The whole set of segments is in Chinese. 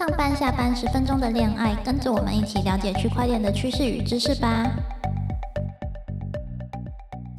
上班下班十分钟的恋爱，跟着我们一起了解区块链的趋势与知识吧。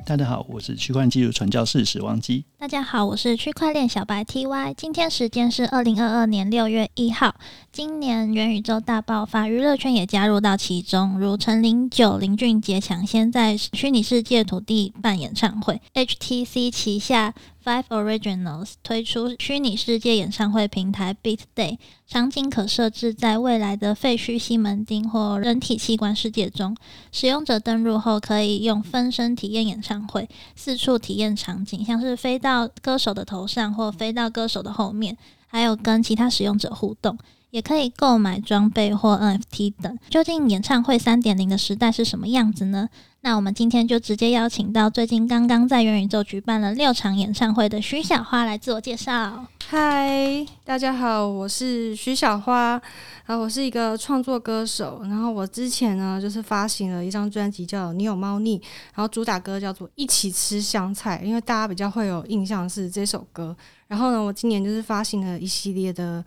大家好，我是区块链技术传教士史王基。大家好，我是区块链小白 TY。今天时间是二零二二年六月一号。今年元宇宙大爆发，娱乐圈也加入到其中，如陈零九、林俊杰抢先在虚拟世界土地办演唱会，HTC 旗下。Five Originals 推出虚拟世界演唱会平台 Beat Day，场景可设置在未来的废墟西门町或人体器官世界中。使用者登录后，可以用分身体验演唱会，四处体验场景，像是飞到歌手的头上或飞到歌手的后面，还有跟其他使用者互动。也可以购买装备或 NFT 等。究竟演唱会三点零的时代是什么样子呢？那我们今天就直接邀请到最近刚刚在元宇宙举办了六场演唱会的徐小花来自我介绍。嗨，大家好，我是徐小花，然后我是一个创作歌手。然后我之前呢就是发行了一张专辑叫《你有猫腻》，然后主打歌叫做《一起吃香菜》，因为大家比较会有印象是这首歌。然后呢，我今年就是发行了一系列的。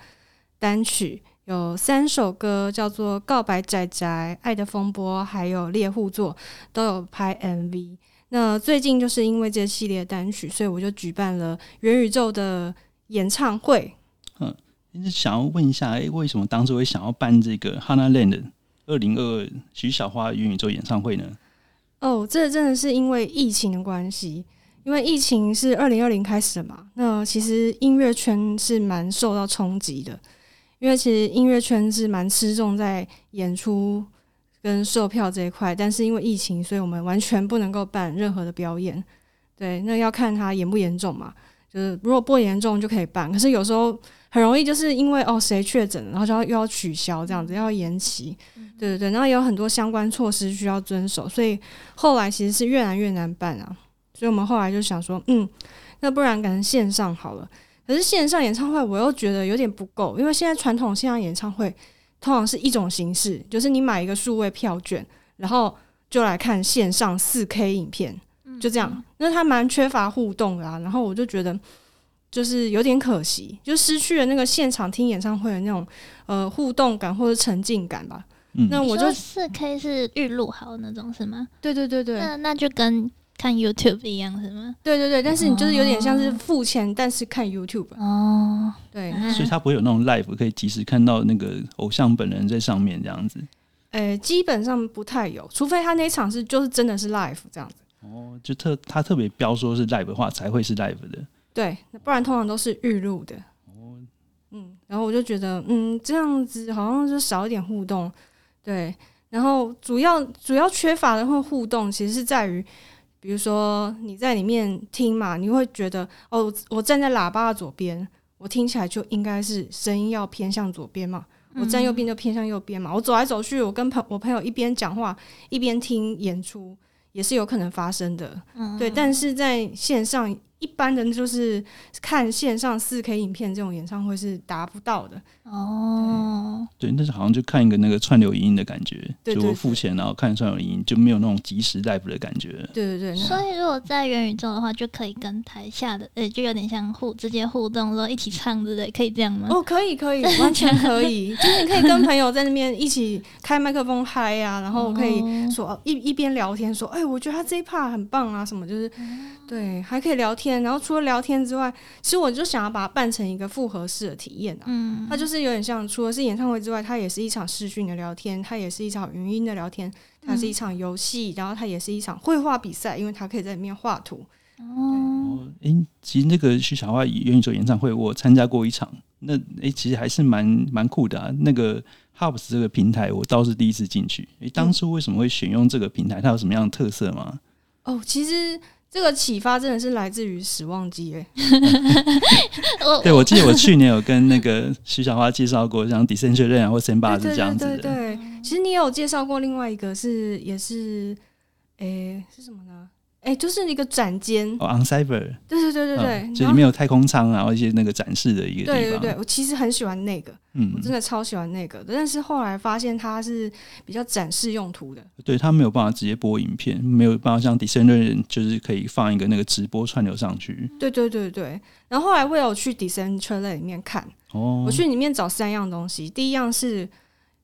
单曲有三首歌，叫做《告白仔仔》、《爱的风波》还有《猎户座》，都有拍 MV。那最近就是因为这系列单曲，所以我就举办了元宇宙的演唱会。嗯，想要问一下，哎，为什么当初会想要办这个 Hana Land 二零二二徐小花元宇宙演唱会呢？哦，这真的是因为疫情的关系，因为疫情是二零二零开始的嘛。那其实音乐圈是蛮受到冲击的。因为其实音乐圈是蛮吃重在演出跟售票这一块，但是因为疫情，所以我们完全不能够办任何的表演。对，那要看它严不严重嘛。就是如果不严重就可以办，可是有时候很容易就是因为哦谁确诊，然后就要又要取消这样子，要延期。对对对，然后也有很多相关措施需要遵守，所以后来其实是越来越难办啊。所以我们后来就想说，嗯，那不然改成线上好了。可是线上演唱会，我又觉得有点不够，因为现在传统线上演唱会通常是一种形式，就是你买一个数位票券，然后就来看线上四 K 影片，就这样。那它蛮缺乏互动的啊，然后我就觉得就是有点可惜，就失去了那个现场听演唱会的那种呃互动感或者沉浸感吧。那我就四 K 是预录好那种是吗？对对对对，那那就跟。看 YouTube 一样是吗？对对对，但是你就是有点像是付钱，但是看 YouTube 哦。对，所以他不会有那种 live 可以及时看到那个偶像本人在上面这样子。诶，基本上不太有，除非他那场是就是真的是 live 这样子。哦，就特他特别标说是 live 的话才会是 live 的。对，不然通常都是预录的。哦，嗯，然后我就觉得，嗯，这样子好像就少一点互动。对，然后主要主要缺乏的会互动，其实是在于。比如说你在里面听嘛，你会觉得哦，我站在喇叭的左边，我听起来就应该是声音要偏向左边嘛。我站右边就偏向右边嘛。我走来走去，我跟朋我朋友一边讲话一边听演出，也是有可能发生的。对，但是在线上。一般人就是看线上四 K 影片这种演唱会是达不到的哦。对，那是好像就看一个那个串流影音的感觉，就付钱然后看串流影音，就没有那种即时 live 的感觉。对对对。所以如果在元宇宙的话，就可以跟台下的，呃，就有点像互直接互动，说一起唱之类，可以这样吗？哦，可以可以，完全可以。就是你可以跟朋友在那边一起开麦克风嗨呀，然后可以说一一边聊天说，哎，我觉得他这一 part 很棒啊，什么就是对，还可以聊天。然后除了聊天之外，其实我就想要把它办成一个复合式的体验啊。嗯，它就是有点像，除了是演唱会之外，它也是一场视讯的聊天，它也是一场语音的聊天，它是一场游戏，然后它也是一场绘画比赛，因为它可以在里面画图。哦，哎，其实那个徐小花元宇宙演唱会，我参加过一场，那哎，其实还是蛮蛮酷的啊。那个 Hubs 这个平台，我倒是第一次进去。哎，当初为什么会选用这个平台？它有什么样的特色吗？哦，其实。这个启发真的是来自于死忘机哎，对，我记得我去年有跟那个徐小花介绍过，像 Decentraland 或 Sandbox 这样子的。对对，其实你有介绍过另外一个是，也是，诶，是什么呢哎、就是一个展间，哦，On Cyber，对对对对对，嗯就然后里面有太空舱啊，然后一些那个展示的一个地方。对对对，我其实很喜欢那个，嗯我，真的超喜欢那个的，但是后来发现它是比较展示用途的，对它没有办法直接播影片，没有办法像 Descender 就是可以放一个那个直播串流上去。对对对对。然后后来我有去 Decentraland 里面看，哦，我去里面找三样东西，第一样是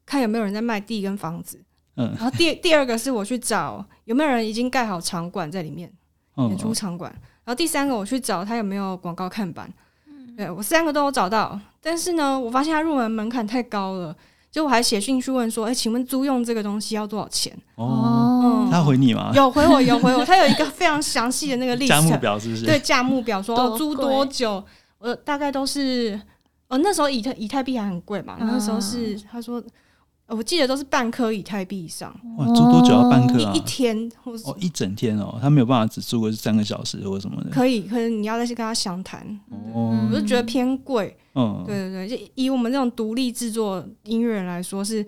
看有没有人在卖地跟房子，嗯然后第第二个是我去找有没有人已经盖好场馆在里面。嗯演出场馆。然后第三个我去找他有没有广告看板，嗯对我三个都有找到，但是呢，我发现他入门门槛太高了，就我还写信去问说，哎、请问租用这个东西要多少钱？哦，他回你吗？有回我，有回我，他有一个非常详细的那个历价目，表是不是？对价目表说租多久，呃，大概都是，呃，那时候以太以太币还很贵嘛，嗯那时候是他说。呃我记得都是半颗以太币以上，哇，租多久要半颗啊一一？天或是哦，一整天哦，他没有办法只租个三个小时或什么的。可以，可是你要再去跟他详谈，哦，我就觉得偏贵。嗯，对对对，就以我们这种独立制作音乐人来说是，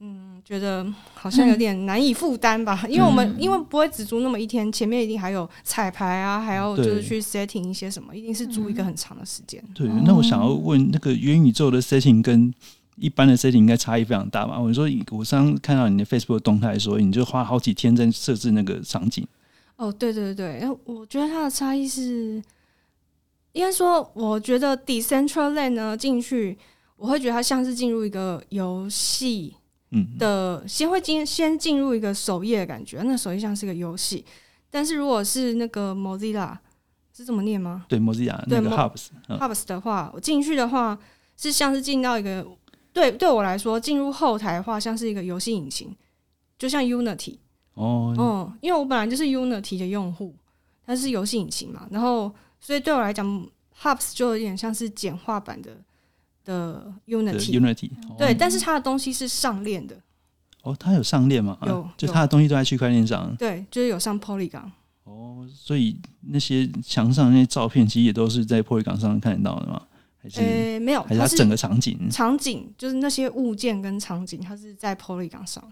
嗯，觉得好像有点难以负担吧，因为我们、嗯因为不会只租那么一天，前面一定还有彩排啊，还要就是去 setting 一些什么，一定是租一个很长的时间。对。哦那我想要问，那个元宇宙的 setting 跟一般的 setting 应该差异非常大嘛？我说，我刚刚看到你的 Facebook 动态说，你就花好几天在设置那个场景。哦，对对对，然后我觉得它的差异是，应该说，我觉得 Decentraland 呢进去，我会觉得它像是进入一个游戏，嗯，的先会进先进入一个首页的感觉，那首页像是个游戏。但是如果是那个 Mozilla 是这么念吗对，Mozilla 那个对 Hubs，嗯，？Hubs 的话，我进去的话是像是进到一个对对我来说，进入后台的话像是一个游戏引擎，就像 Unity。哦，嗯，因为我本来就是 Unity 的用户，它是游戏引擎嘛，然后所以对我来讲，Hubs 就有点像是简化版的的 Unity。对，但是它的东西是上链的，哦，它有上链吗？有啊就它的东西都在区块链上。对，就是有上 Polygon。哦，所以那些墙上那些照片，其实也都是在 Polygon 上看得到的吗？还是、呃，没有，它是还是它整个场景？场景，就是那些物件跟场景，它是在 Polygon 上。哦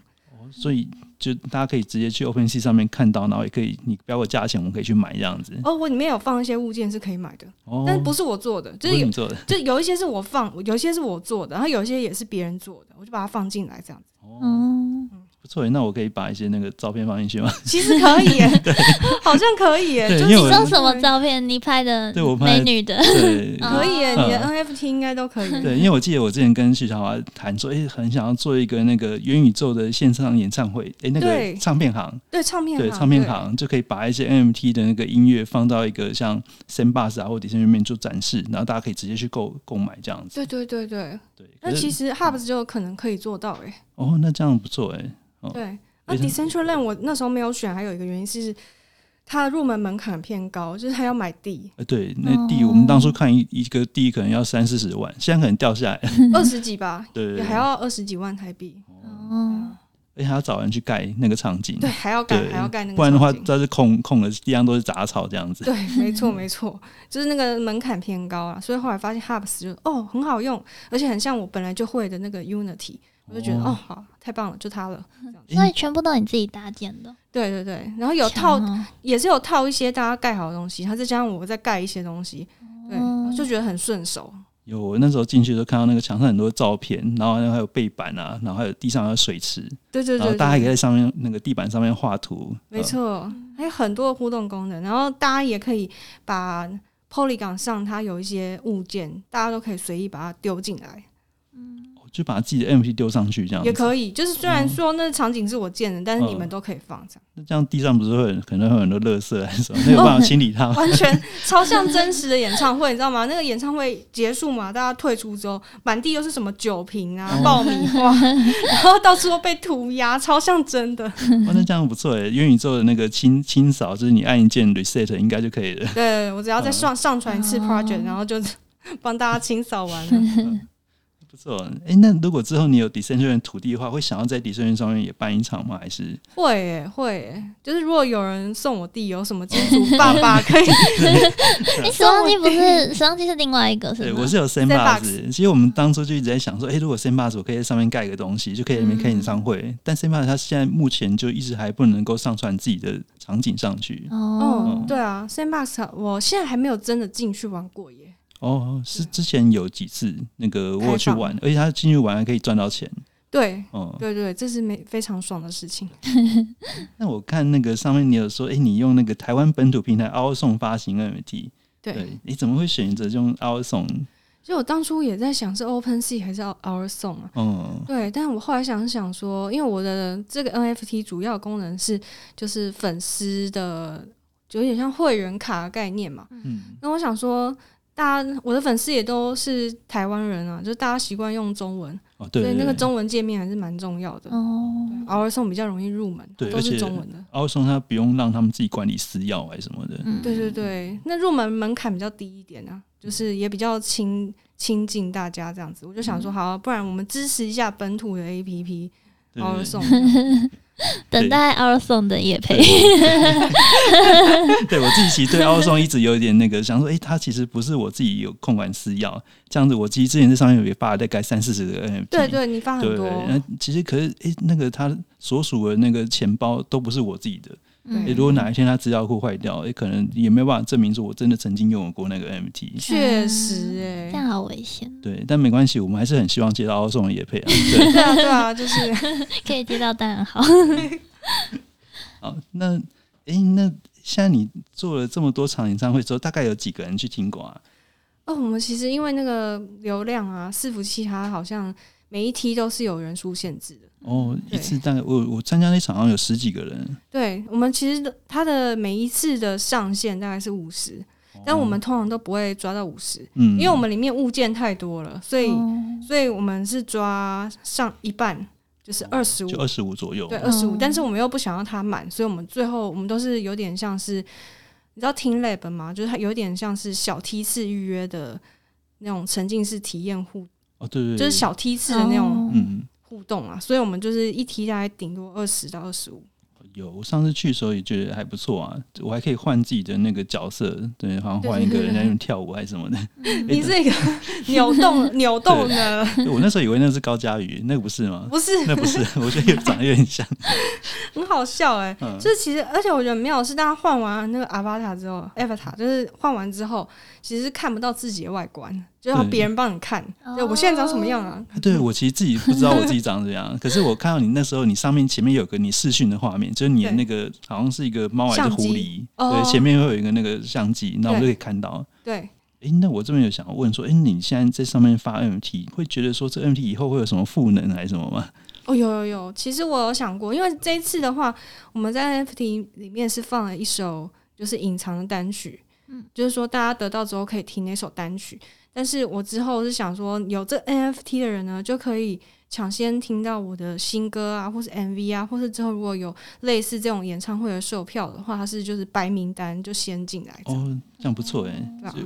所以就大家可以直接去 OpenSea 上面看到，然后也可以你标个价钱，我们可以去买这样子。哦，我里面有放一些物件是可以买的，哦，但不是我做的，就是有是你做的。就有一些是我放，有一些是我做的，然后有一些也是别人做的，我就把它放进来这样子。哦，嗯，不错耶，那我可以把一些那个照片放进去吗？其实可以耶 好像可以耶，就你说什么照片？你拍的对我拍美女的，可以耶，你的嗯 NFT 应该都可以。对，因为我记得我之前跟徐小华谈说，哎、很想要做一个那个元宇宙的线上演唱会，哎、那个唱片行，对，唱片对，行唱片行就可以把一些 NFT 的那个音乐放到一个像 Sandbox 啊或 d i s 里面做展示，然后大家可以直接去购购买这样子。对对对对，对，那其实 Hubs 就有可能可以做到哎。哦，那这样不错哎、哦对，那非常 Decentraland 我那时候没有选，还有一个原因是它的入门门槛偏高，就是它要买地，呃，对，那地、我们当初看一一个地可能要三四十万，现在可能掉下来，二十几吧，对还要二十几万台币。哦，而且还要找人去盖那个场景，对，还要盖，还要盖那个，不然的话，这是空空的地上都是杂草这样子。对，没错没错，就是那个门槛偏高啊，所以后来发现 Hubs 就哦很好用，而且很像我本来就会的那个 Unity，我就觉得哦哦好太棒了，就它了。所以全部都你自己搭建的，对对对，然后有套哦也是有套一些大家盖好的东西，它再加上我再盖一些东西，对，哦就觉得很顺手。有，我那时候进去都看到那个墙上很多照片，然后还有背板啊，然后还有地上还有水池，对对对对，然后大家也可以在上面那个地板上面画图。没错，还有很多的互动功能，然后大家也可以把 Polygon 上它有一些物件，大家都可以随意把它丢进来，呃，就把自己的 NFT 丢上去这样。也可以。就是虽然说那场景是我建的，但是你们嗯都可以放这样，那这样地上不是会很可能会有很多垃圾还是什么，没有办法清理它吗？完全超像真实的演唱会，你知道吗？那个演唱会结束嘛，大家退出之后，满地又是什么酒瓶啊、哦爆米花，然后到处都被涂鸦，超像真的。哇，那这样不错诶，元宇宙的那个清清扫，就是你按一键 reset 应该就可以了。对我只要再嗯上上传一次哦 project，然后就 帮大家清扫完了。不不错。哎、那如果之后你有 Decentraland 土地的话，会想要在 Decentraland 上面也办一场吗？还是会耶会耶，就是如果有人送我地，有什么金主爸爸 可以，哎，时光机不是时光机是另外一个是对，我是有 Sandbox。其实我们当初就一直在想说，哎、如果 Sandbox 我可以在上面盖个东西，就可以在那边开演唱会。但 Sandbox 它现在目前就一直还不能够上传自己的场景上去。哦哦，，对啊，Sandbox 我现在还没有真的进去玩过耶。哦，是之前有几次那个我有去玩，而且他进去玩还可以赚到钱。对哦、对对，这是没非常爽的事情。那我看那个上面你有说，哎、你用那个台湾本土平台 o 送发行 NFT，对，对，你怎么会选择用 o 送？就我当初也在想是 Open Sea 还是 Our Song 啊。嗯，对，但我后来想想说，因为我的这个 NFT 主要功能是就是粉丝的，就有点像会员卡的概念嘛。嗯，那我想说，大家我的粉丝也都是台湾人啊，就是大家习惯用中文，哦，对所以那个中文界面还是蛮重要的。哦，Our Song 比较容易入门，都对都是中文的。奥送他不用让他们自己管理私钥还是什么的。嗯对对对，那入门门槛比较低一点啊，就是也比较亲亲近大家这样子。我就想说，好啊、不然我们支持一下本土的 APP 对 Our 对 Song。等待 Our Song 的夜配。对 我自己其实对奥送一直有一点那个想说，哎、他其实不是我自己有控管私钥，这样子我其实之前在上面也发了大概三四十个 NFT。对对，你发很对，多，那其实可是哎、诶那个他所属的那个钱包都不是我自己的。嗯诶如果哪一天他资料库坏掉，哎、可能也没有办法证明说我真的曾经拥有过那个 NFT。确实哎、这样好危险，对，但没关系，我们还是很希望接到奥送的也配啊。对，对啊对啊，就是 可以接到当然好。好，那哎、诶那现在你做了这么多场演唱会之后，大概有几个人去听过啊？哦，我们其实因为那个流量啊，伺服器它好像每一梯都是有人数限制的。哦，一次大概我我参加那场好像有十几个人，对我们其实它的每一次的上限大概是五十，但我们通常都不会抓到五十，哦嗯，因为我们里面物件太多了，所以、哦。所以我们是抓上一半，就是二十五就，二十五左右，对，二十五哦。但是我们又不想要它满，所以我们最后我们都是有点像是，你知道 Team Lab 吗？就是它有点像是小梯次预约的那种沉浸式体验户，哦，对对对，就是小梯次的那种哦。嗯，互动啊。所以我们就是一梯大概顶多二十到二十五。有，我上次去的时候也觉得还不错啊，我还可以换自己的那个角色，对，好像换一个人在那边跳舞还是什么的。你这个扭动 扭动的，我那时候以为那是高佳宇，那个不是吗？不是那不是，我觉得有长得有点像。很好笑哎、嗯就是其实，而且我觉得很妙的是，大家换完那个 Avatar 之后，Avatar 就是换完之后，其实是看不到自己的外观，就要别人帮你看。哦就我现在长什么样啊？对我其实自己不知道我自己长怎样，可是我看到你那时候，你上面前面有个你视讯的画面，就是你的那个好像是一个猫还是狐狸，哦对，前面会有一个那个相机，那我就可以看到。对，诶，那我这边有想要问说，诶，你现在在上面发 NFT，会觉得说这 NFT 以后会有什么赋能还是什么吗？哦，有有有，其实我有想过，因为这一次的话，我们在 NFT 里面是放了一首就是隐藏的单曲，嗯就是说大家得到之后可以听那首单曲。但是我之后是想说，有这 NFT 的人呢，就可以抢先听到我的新歌啊，或是 MV 啊，或是之后如果有类似这种演唱会的售票的话，它是就是白名单就先进来。哦，这样不错诶。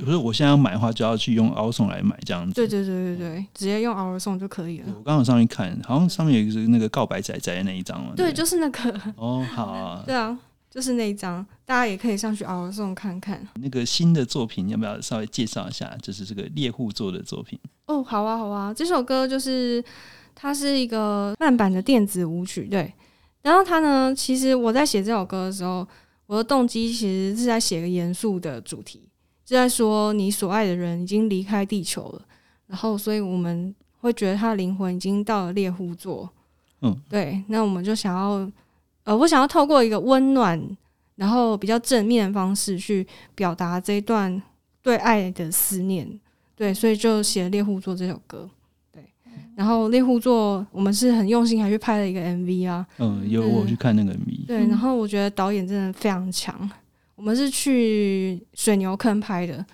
可是我现在要买的话，就要去用 o 送来买这样子。对对对对对，直接用 Song 就可以了。我刚好上去看，好像上面有一个是那个告白仔仔的那一张嘛。对，就是那个，哦，好啊。对啊，就是那一张，大家也可以上去 Our Song 看看。那个新的作品要不要稍微介绍一下？就是这个猎户座的作品。哦，好啊，好啊，这首歌就是它是一个慢版的电子舞曲，对。然后它呢，其实我在写这首歌的时候，我的动机其实是在写个严肃的主题，就在说你所爱的人已经离开地球了，然后所以我们会觉得他的灵魂已经到了猎户座，嗯，对。那我们就想要，呃，我想要透过一个温暖，然后比较正面的方式去表达这一段对爱的思念。对，所以就写了《猎户座》这首歌。对，然后《猎户座》我们是很用心，还去拍了一个 MV 啊。嗯，有我去看那个 MV。对，然后我觉得导演真的非常强。我们是去水牛坑拍的，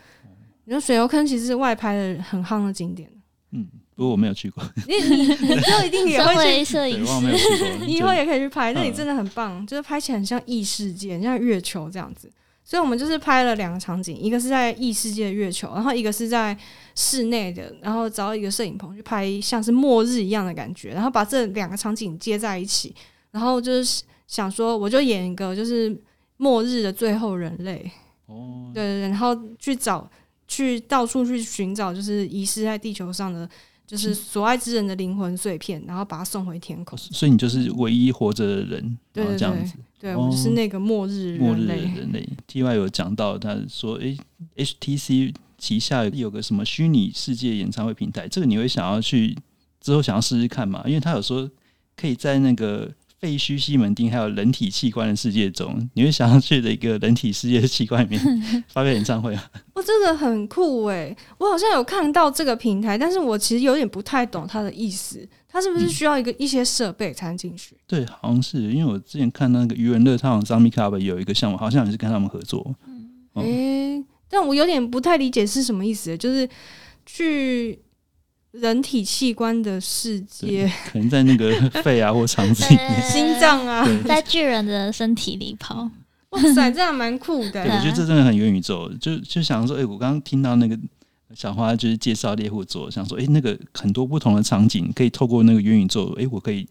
你说水牛坑其实是外拍的很夯的景点。嗯，不过我没有去过，你你你之后一定也会摄，影师。你以后也可以去拍，那里嗯真的很棒，就是拍起来很像异世界，很像月球这样子。所以我们就是拍了两个场景，一个是在异世界的月球，然后一个是在室内的，然后找一个摄影棚去拍像是末日一样的感觉，然后把这两个场景接在一起，然后就是想说，我就演一个就是末日的最后人类，哦，对对对，然后去找去到处去寻找，就是遗失在地球上的就是所爱之人的灵魂碎片，然后把它送回天空。所以你就是唯一活着的人，然后对对对这样子。对我就是那个末日末日的人类。人类，T Y 有讲到，他说，诶 h t c 旗下有个什么虚拟世界演唱会平台，这个你会想要去之后想要试试看吗？因为他有说可以在那个废墟西门町还有人体器官的世界中，你会想要去的一个人体世界的器官里面 发表演唱会啊？哇，这个很酷诶！我好像有看到这个平台，但是我其实有点不太懂它的意思。它是不是需要一个一些设备才能进去？对，好像是，因为我之前看那个愚人乐唱 Zombie Club 有一个项目，好像也是跟他们合作。嗯诶、但我有点不太理解是什么意思，就是去人体器官的世界，可能在那个 肺啊或肠子里面。心脏啊，在巨人的身体里跑，哇塞，这样蛮酷的。对，我觉得这真的很元宇宙。就就想说，哎、我刚刚听到那个小花就是介绍猎户座，想说，哎、那个很多不同的场景可以透过那个元宇宙，哎、我可以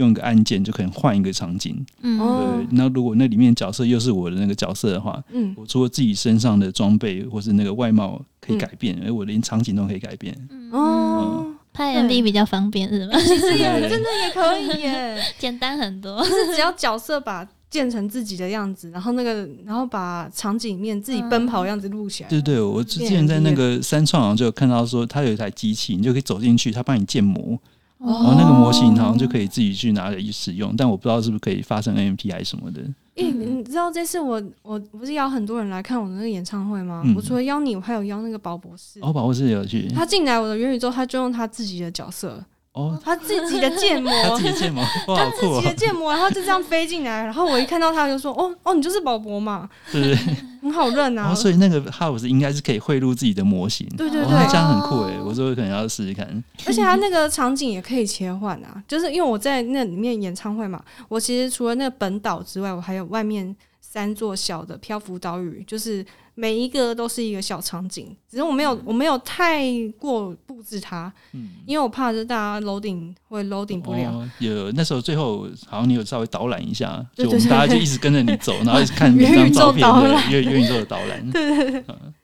用一个按键就可以换一个场景。嗯，哦对，那如果那里面角色又是我的那个角色的话，嗯，我除了自己身上的装备或是那个外貌可以改变，哎、我连场景都可以改变。哦，拍 MV 比较方便是吗？其实也真的也可以耶，简单很多。就是只要角色把建成自己的样子，然后那个，然后把场景里面自己奔跑的样子录起来。对对，我之前在那个三创好像就有看到说，它有一台机器，你就可以走进去，它帮你建模，哦然后那个模型好像就可以自己去拿来使用，但我不知道是不是可以发生 NFT 还是什么的。诶、你知道这次我我不是邀很多人来看我的那个演唱会吗？嗯我除了邀你，我还有邀那个宝博士。哦，保护室有去他进来我的元宇宙，他就用他自己的角色，哦，他自己的建模，他自己建模，哇，好酷自己的哦！建模，然后就这样飞进来，然后我一看到他就说：“哦哦，你就是宝博嘛，对对对，很好认啊。然后所以那个 House 应该是可以汇入自己的模型，对对对这样很酷哎，我说可能要试试看。而且他那个场景也可以切换啊，就是因为我在那里面演唱会嘛，我其实除了那个本岛之外，我还有外面三座小的漂浮岛屿，就是每一个都是一个小场景，只是我没有我没有太过布置它，嗯，因为我怕就是大家 loading 会 loading 不了。哦有那时候最后好像你有稍微导览一下，就我们大家就一直跟着你走，然后一直看 每元宇宙张照片导览的元元宇宙的导览。对对对，嗯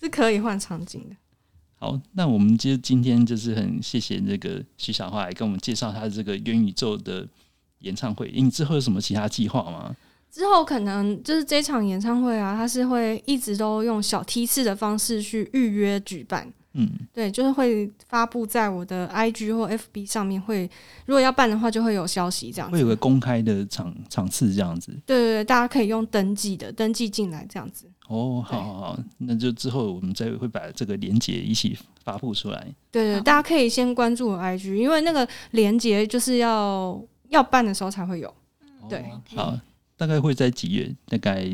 是可以换场景的。好，那我们就今天就是很谢谢这个徐小花来跟我们介绍她的这个元宇宙的演唱会。诶你之后有什么其他计划吗？之后可能就是这场演唱会啊，它是会一直都用小梯次的方式去预约举办。嗯，对，就是会发布在我的 IG 或 FB 上面会，如果要办的话，就会有消息这样子。会有个公开的场场次这样子。对对对，大家可以用登记的登记进来这样子。哦，好好好，那就之后我们再会把这个连接一起发布出来。对对，大家可以先关注我 IG，因为那个连接就是要要办的时候才会有，对哦好，大概会在几月？大概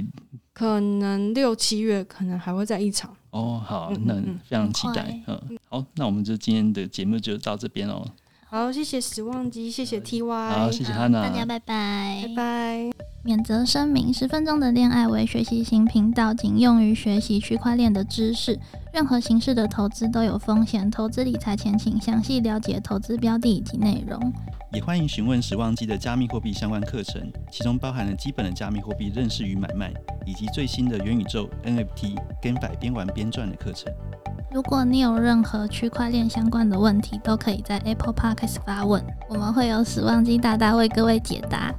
可能六七月可能还会在一场。哦，好，那非常期待很。嗯，好，那我们就今天的节目就到这边哦。好，谢谢时旺机，谢谢 TY，好，谢谢好汉娜，大家拜拜拜拜。免责声明：十分钟的恋爱为学习型频道，仅用于学习区块链的知识。任何形式的投资都有风险，投资理财前请详细了解投资标的以及内容。也欢迎询问时旺机的加密货币相关课程，其中包含了基本的加密货币认识与买卖，以及最新的元宇宙 NFT 跟百边玩边赚的课程。如果你有任何区块链相关的问题，都可以在 Apple Podcast 发问，我们会有死忘机大大为各位解答。